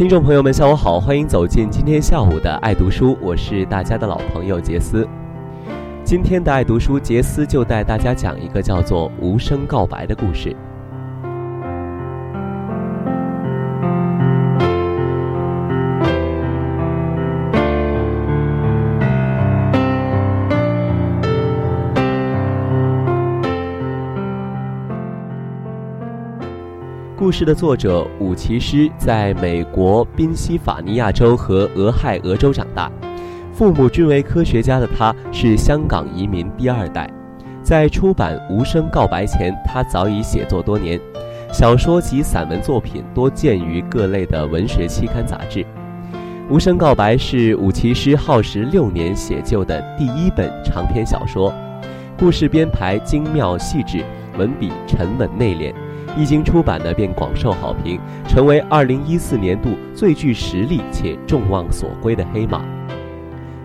听众朋友们，下午好，欢迎走进今天下午的爱读书，我是大家的老朋友杰斯。今天的爱读书，杰斯就带大家讲一个叫做《无声告白》的故事。故事的作者武其师在美国宾夕法尼亚州和俄亥俄州长大，父母均为科学家的他，是香港移民第二代。在出版《无声告白》前，他早已写作多年，小说及散文作品多见于各类的文学期刊杂志。《无声告白》是武其师耗时六年写就的第一本长篇小说，故事编排精妙细致，文笔沉稳内敛。一经出版呢便广受好评，成为二零一四年度最具实力且众望所归的黑马。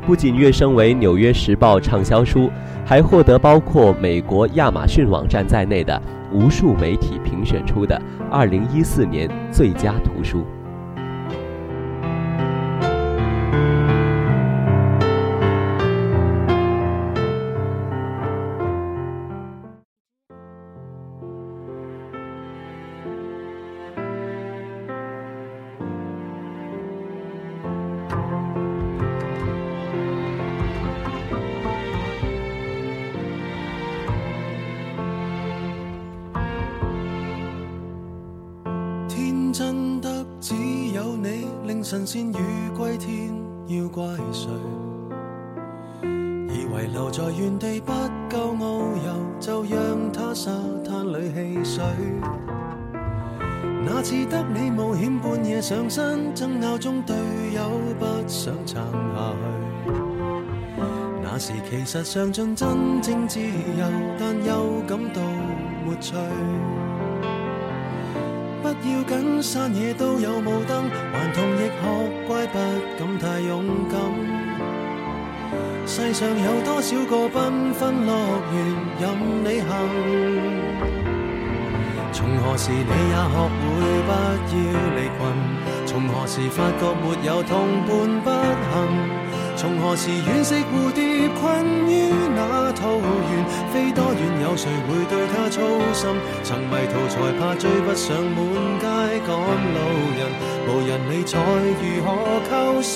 不仅跃升为《纽约时报》畅销书，还获得包括美国亚马逊网站在内的无数媒体评选出的二零一四年最佳图书。里戏水。那次得你冒险半夜上山，争拗中队友不想撑下去。那时其实尝尽真正自由，但又感到没趣。不要紧，山野都有雾灯，顽童亦学乖，不敢太勇敢。世上有多少个缤纷乐园任你行？从何时你也学会不要离群？从何时发觉没有同伴不行？从何时惋惜蝴蝶困于那桃源？飞多远有谁会对它操心？曾迷途才怕追不上满街赶路人，无人理睬如何求生？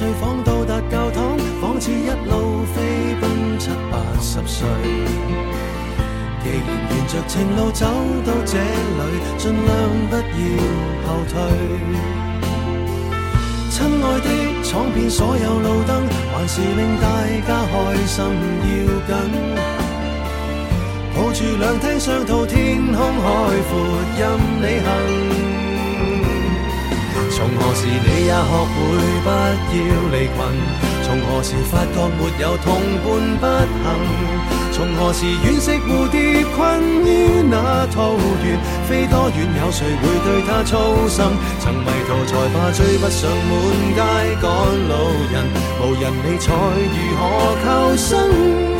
几个睡房到达教堂，仿似一路飞奔七八十岁。既然沿着情路走到这里，尽量不要后退。亲爱的，闯遍所有路灯，还是令大家开心要紧。抱住两厅双套，天空海阔，任你行。从何时你也学会不要离群？从何时发觉没有同伴不行？从何时惋惜蝴蝶困于那桃源？飞多远有谁会对它操心？曾迷途才怕追不上满街赶路人，无人理睬如何求生？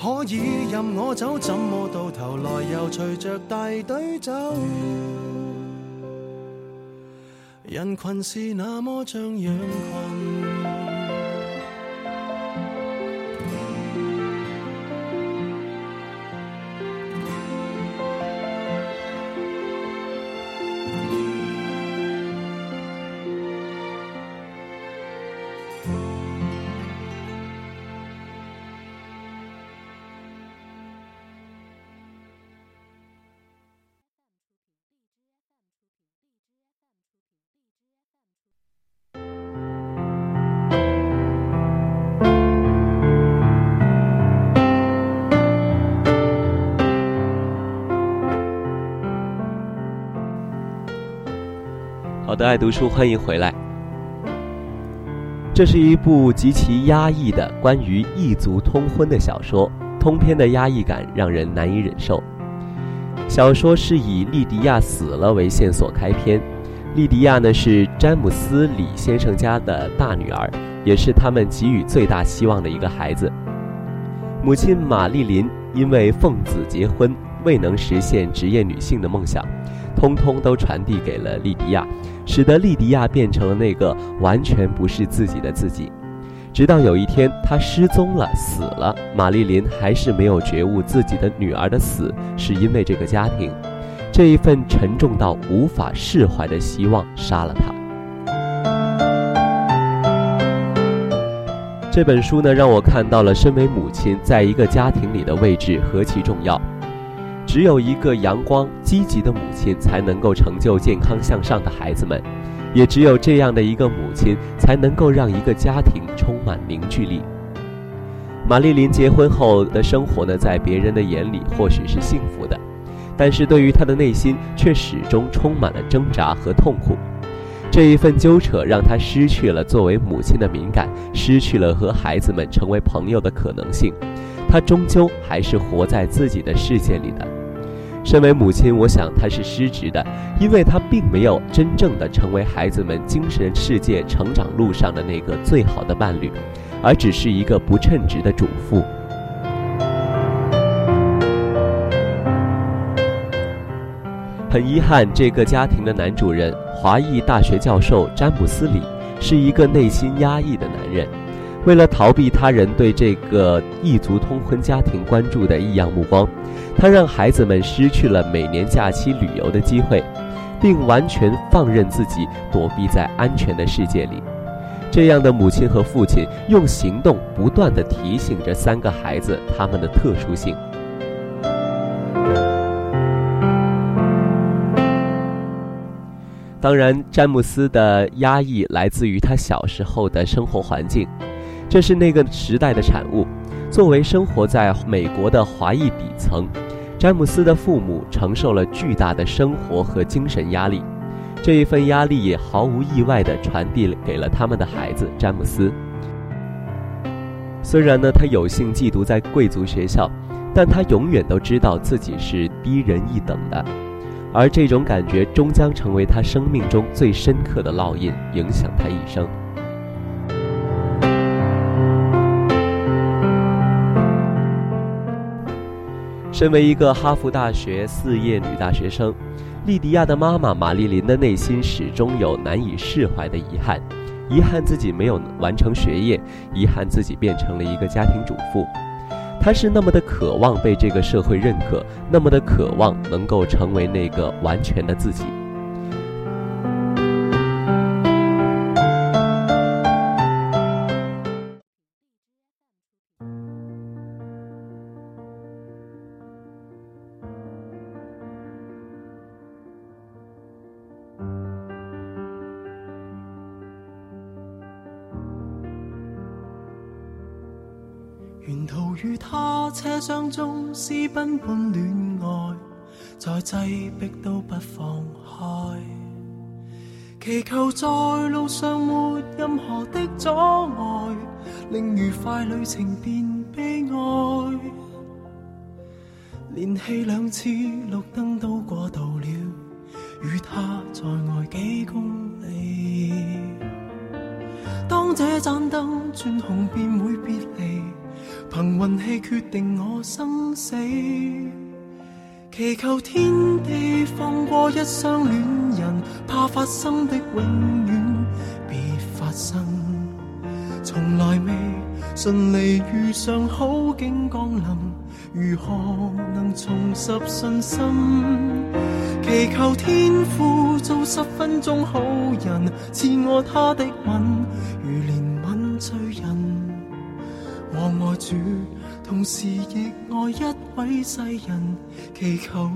可以任我走，怎么到头来又随着大队走？人群是那么像羊群。的，爱读书，欢迎回来。这是一部极其压抑的关于异族通婚的小说，通篇的压抑感让人难以忍受。小说是以莉迪亚死了为线索开篇。莉迪亚呢是詹姆斯·李先生家的大女儿，也是他们给予最大希望的一个孩子。母亲玛丽琳因为奉子结婚，未能实现职业女性的梦想。通通都传递给了莉迪亚，使得莉迪亚变成了那个完全不是自己的自己。直到有一天，她失踪了，死了。玛丽琳还是没有觉悟自己的女儿的死是因为这个家庭，这一份沉重到无法释怀的希望杀了她。这本书呢，让我看到了身为母亲在一个家庭里的位置何其重要。只有一个阳光积极的母亲，才能够成就健康向上的孩子们；也只有这样的一个母亲，才能够让一个家庭充满凝聚力。玛丽琳结婚后的生活呢，在别人的眼里或许是幸福的，但是对于她的内心却始终充满了挣扎和痛苦。这一份纠扯让她失去了作为母亲的敏感，失去了和孩子们成为朋友的可能性。她终究还是活在自己的世界里的。身为母亲，我想她是失职的，因为她并没有真正的成为孩子们精神世界成长路上的那个最好的伴侣，而只是一个不称职的主妇。很遗憾，这个家庭的男主人，华裔大学教授詹姆斯·李，是一个内心压抑的男人。为了逃避他人对这个异族通婚家庭关注的异样目光，他让孩子们失去了每年假期旅游的机会，并完全放任自己躲避在安全的世界里。这样的母亲和父亲用行动不断地提醒着三个孩子他们的特殊性。当然，詹姆斯的压抑来自于他小时候的生活环境。这是那个时代的产物。作为生活在美国的华裔底层，詹姆斯的父母承受了巨大的生活和精神压力，这一份压力也毫无意外地传递给了他们的孩子詹姆斯。虽然呢，他有幸寄读在贵族学校，但他永远都知道自己是低人一等的，而这种感觉终将成为他生命中最深刻的烙印，影响他一生。身为一个哈佛大学四叶女大学生，莉迪亚的妈妈玛丽琳的内心始终有难以释怀的遗憾，遗憾自己没有完成学业，遗憾自己变成了一个家庭主妇。她是那么的渴望被这个社会认可，那么的渴望能够成为那个完全的自己。车厢中私奔般恋爱，再挤逼都不放开，祈求在路上没任何的阻碍，令愉快旅程变悲哀。连气两次绿灯都过度了，与他在外几公里。当这盏灯转红，便会别离。凭运气决定我生死，祈求天地放过一双恋人，怕发生的永远别发生。从来未顺利遇上好景降临，如何能重拾信心？祈求天父做十分钟好人，赐我他的吻，如怜。主，同时亦爱一位世人，祈求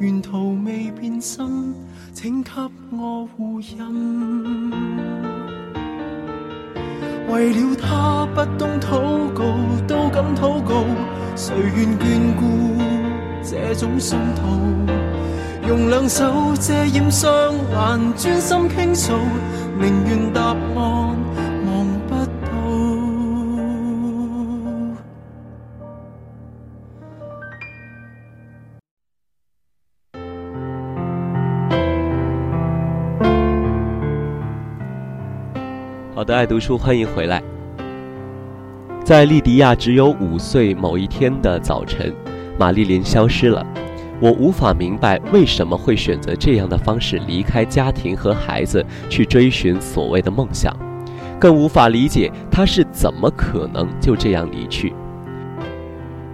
沿途未变心，请给我护荫。为了他不懂祷告，都敢祷告，谁愿眷顾这种信徒？用两手遮掩双眼，专心倾诉，宁愿答案。的，爱读书，欢迎回来。在莉迪亚只有五岁某一天的早晨，玛丽琳消失了。我无法明白为什么会选择这样的方式离开家庭和孩子，去追寻所谓的梦想，更无法理解她是怎么可能就这样离去。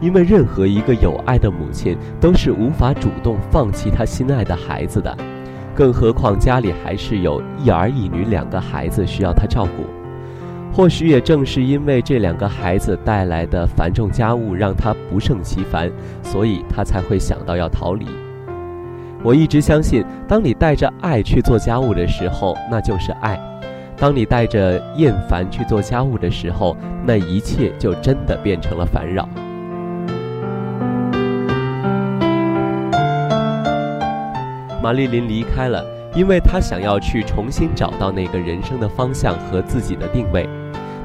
因为任何一个有爱的母亲都是无法主动放弃她心爱的孩子的。更何况家里还是有一儿一女两个孩子需要他照顾，或许也正是因为这两个孩子带来的繁重家务让他不胜其烦，所以他才会想到要逃离。我一直相信，当你带着爱去做家务的时候，那就是爱；当你带着厌烦去做家务的时候，那一切就真的变成了烦扰。玛丽琳离开了，因为她想要去重新找到那个人生的方向和自己的定位。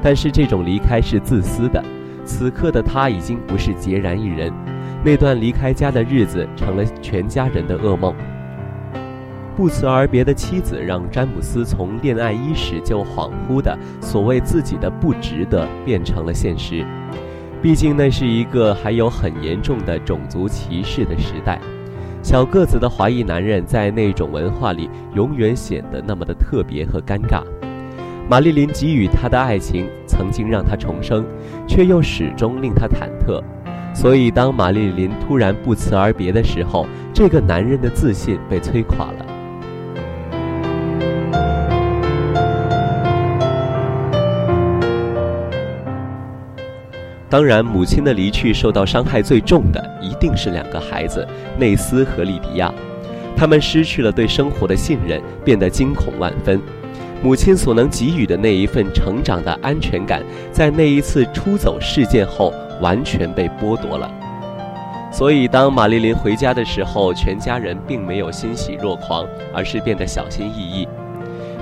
但是这种离开是自私的。此刻的她已经不是孑然一人，那段离开家的日子成了全家人的噩梦。不辞而别的妻子让詹姆斯从恋爱伊始就恍惚的所谓自己的不值得变成了现实。毕竟那是一个还有很严重的种族歧视的时代。小个子的华裔男人在那种文化里永远显得那么的特别和尴尬。玛丽琳给予他的爱情曾经让他重生，却又始终令他忐忑。所以，当玛丽琳突然不辞而别的时候，这个男人的自信被摧垮了。当然，母亲的离去受到伤害最重的一定是两个孩子内斯和莉迪亚，他们失去了对生活的信任，变得惊恐万分。母亲所能给予的那一份成长的安全感，在那一次出走事件后完全被剥夺了。所以，当玛丽琳回家的时候，全家人并没有欣喜若狂，而是变得小心翼翼。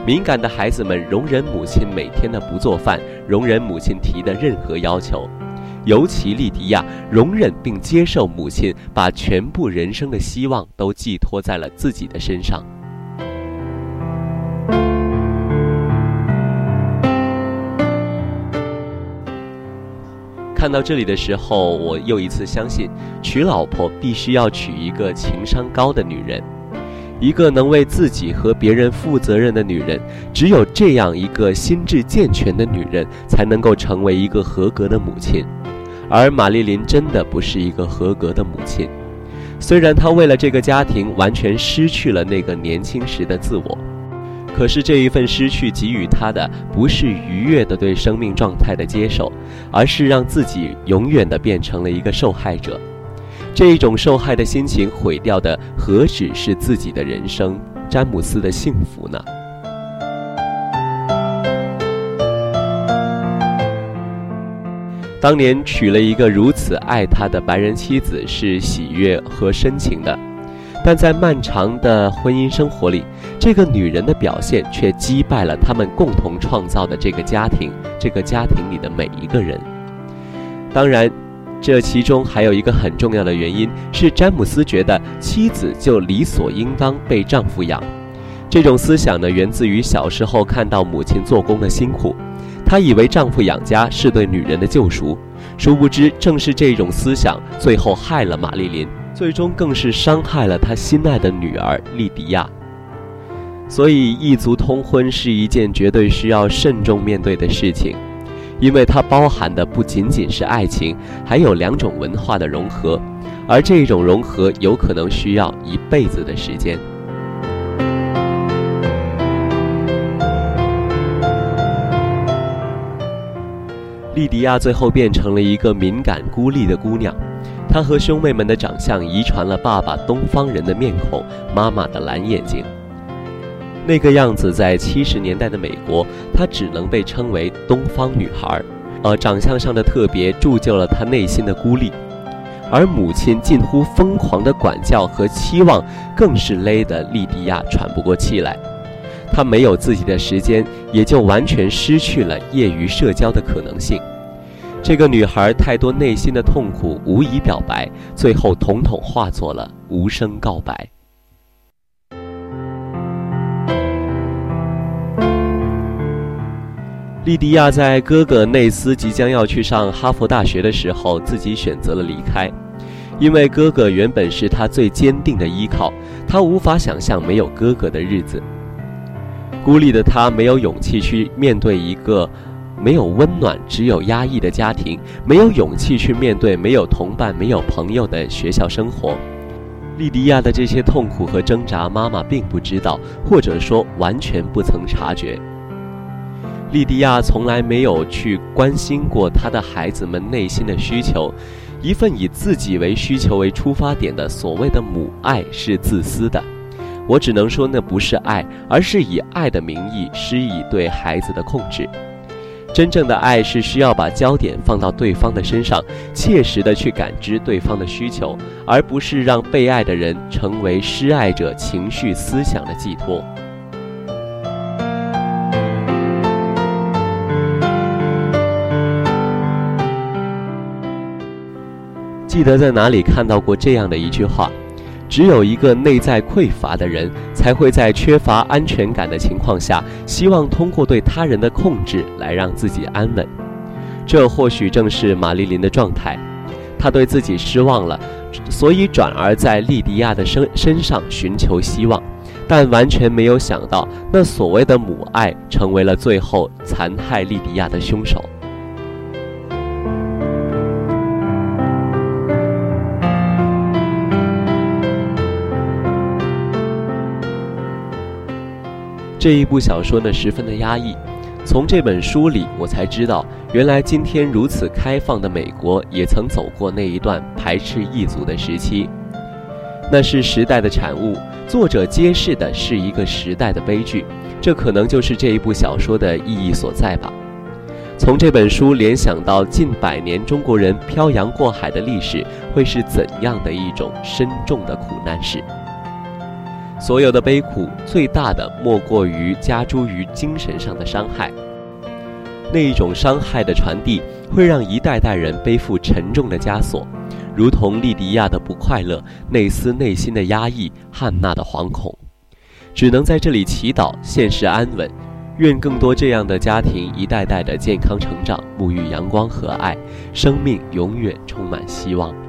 敏感的孩子们容忍母亲每天的不做饭，容忍母亲提的任何要求。尤其莉迪亚容忍并接受母亲把全部人生的希望都寄托在了自己的身上。看到这里的时候，我又一次相信，娶老婆必须要娶一个情商高的女人，一个能为自己和别人负责任的女人。只有这样一个心智健全的女人，才能够成为一个合格的母亲。而玛丽琳真的不是一个合格的母亲，虽然她为了这个家庭完全失去了那个年轻时的自我。可是这一份失去给予她的不是愉悦的对生命状态的接受，而是让自己永远的变成了一个受害者。这一种受害的心情毁掉的何止是自己的人生，詹姆斯的幸福呢？当年娶了一个如此爱他的白人妻子是喜悦和深情的。但在漫长的婚姻生活里，这个女人的表现却击败了他们共同创造的这个家庭，这个家庭里的每一个人。当然，这其中还有一个很重要的原因是，詹姆斯觉得妻子就理所应当被丈夫养。这种思想呢，源自于小时候看到母亲做工的辛苦，她以为丈夫养家是对女人的救赎，殊不知正是这种思想最后害了玛丽琳。最终更是伤害了她心爱的女儿莉迪亚，所以异族通婚是一件绝对需要慎重面对的事情，因为它包含的不仅仅是爱情，还有两种文化的融合，而这种融合有可能需要一辈子的时间。莉迪亚最后变成了一个敏感孤立的姑娘。她和兄妹们的长相遗传了爸爸东方人的面孔，妈妈的蓝眼睛。那个样子在七十年代的美国，她只能被称为东方女孩，呃长相上的特别铸就了她内心的孤立。而母亲近乎疯狂的管教和期望，更是勒得莉迪亚喘不过气来。她没有自己的时间，也就完全失去了业余社交的可能性。这个女孩太多内心的痛苦无以表白，最后统统化作了无声告白。莉迪亚在哥哥内斯即将要去上哈佛大学的时候，自己选择了离开，因为哥哥原本是她最坚定的依靠，她无法想象没有哥哥的日子。孤立的她没有勇气去面对一个。没有温暖，只有压抑的家庭；没有勇气去面对没有同伴、没有朋友的学校生活。莉迪亚的这些痛苦和挣扎，妈妈并不知道，或者说完全不曾察觉。莉迪亚从来没有去关心过她的孩子们内心的需求。一份以自己为需求为出发点的所谓的母爱是自私的。我只能说，那不是爱，而是以爱的名义施以对孩子的控制。真正的爱是需要把焦点放到对方的身上，切实的去感知对方的需求，而不是让被爱的人成为施爱者情绪思想的寄托。记得在哪里看到过这样的一句话。只有一个内在匮乏的人，才会在缺乏安全感的情况下，希望通过对他人的控制来让自己安稳。这或许正是玛丽琳的状态。她对自己失望了，所以转而在莉迪亚的身身上寻求希望，但完全没有想到，那所谓的母爱成为了最后残害莉迪亚的凶手。这一部小说呢，十分的压抑。从这本书里，我才知道，原来今天如此开放的美国，也曾走过那一段排斥异族的时期。那是时代的产物，作者揭示的是一个时代的悲剧。这可能就是这一部小说的意义所在吧。从这本书联想到近百年中国人漂洋过海的历史，会是怎样的一种深重的苦难史？所有的悲苦，最大的莫过于加诸于精神上的伤害。那一种伤害的传递，会让一代代人背负沉重的枷锁，如同莉迪亚的不快乐、内斯内心的压抑、汉娜的惶恐。只能在这里祈祷现实安稳，愿更多这样的家庭一代代的健康成长，沐浴阳光和爱，生命永远充满希望。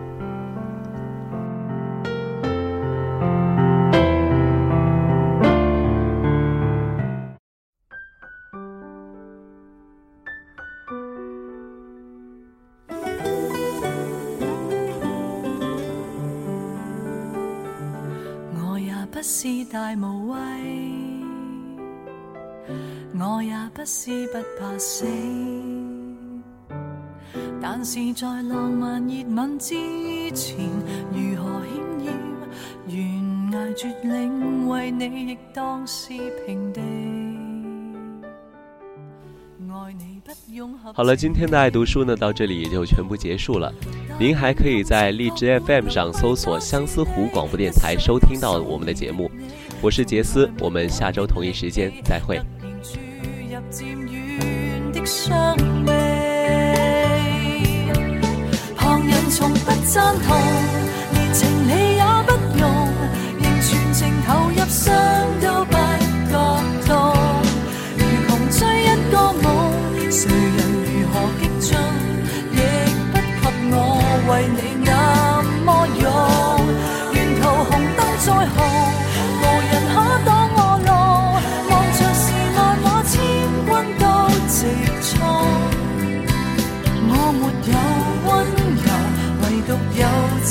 不是大无畏，我也不是不怕死，但是在浪漫热吻之前，如何险要悬崖绝岭，为你亦当是平地。好了，今天的爱读书呢，到这里也就全部结束了。您还可以在荔枝 FM 上搜索相思湖广播电台，收听到我们的节目。我是杰斯，我们下周同一时间再会。旁人從不贊同，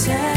我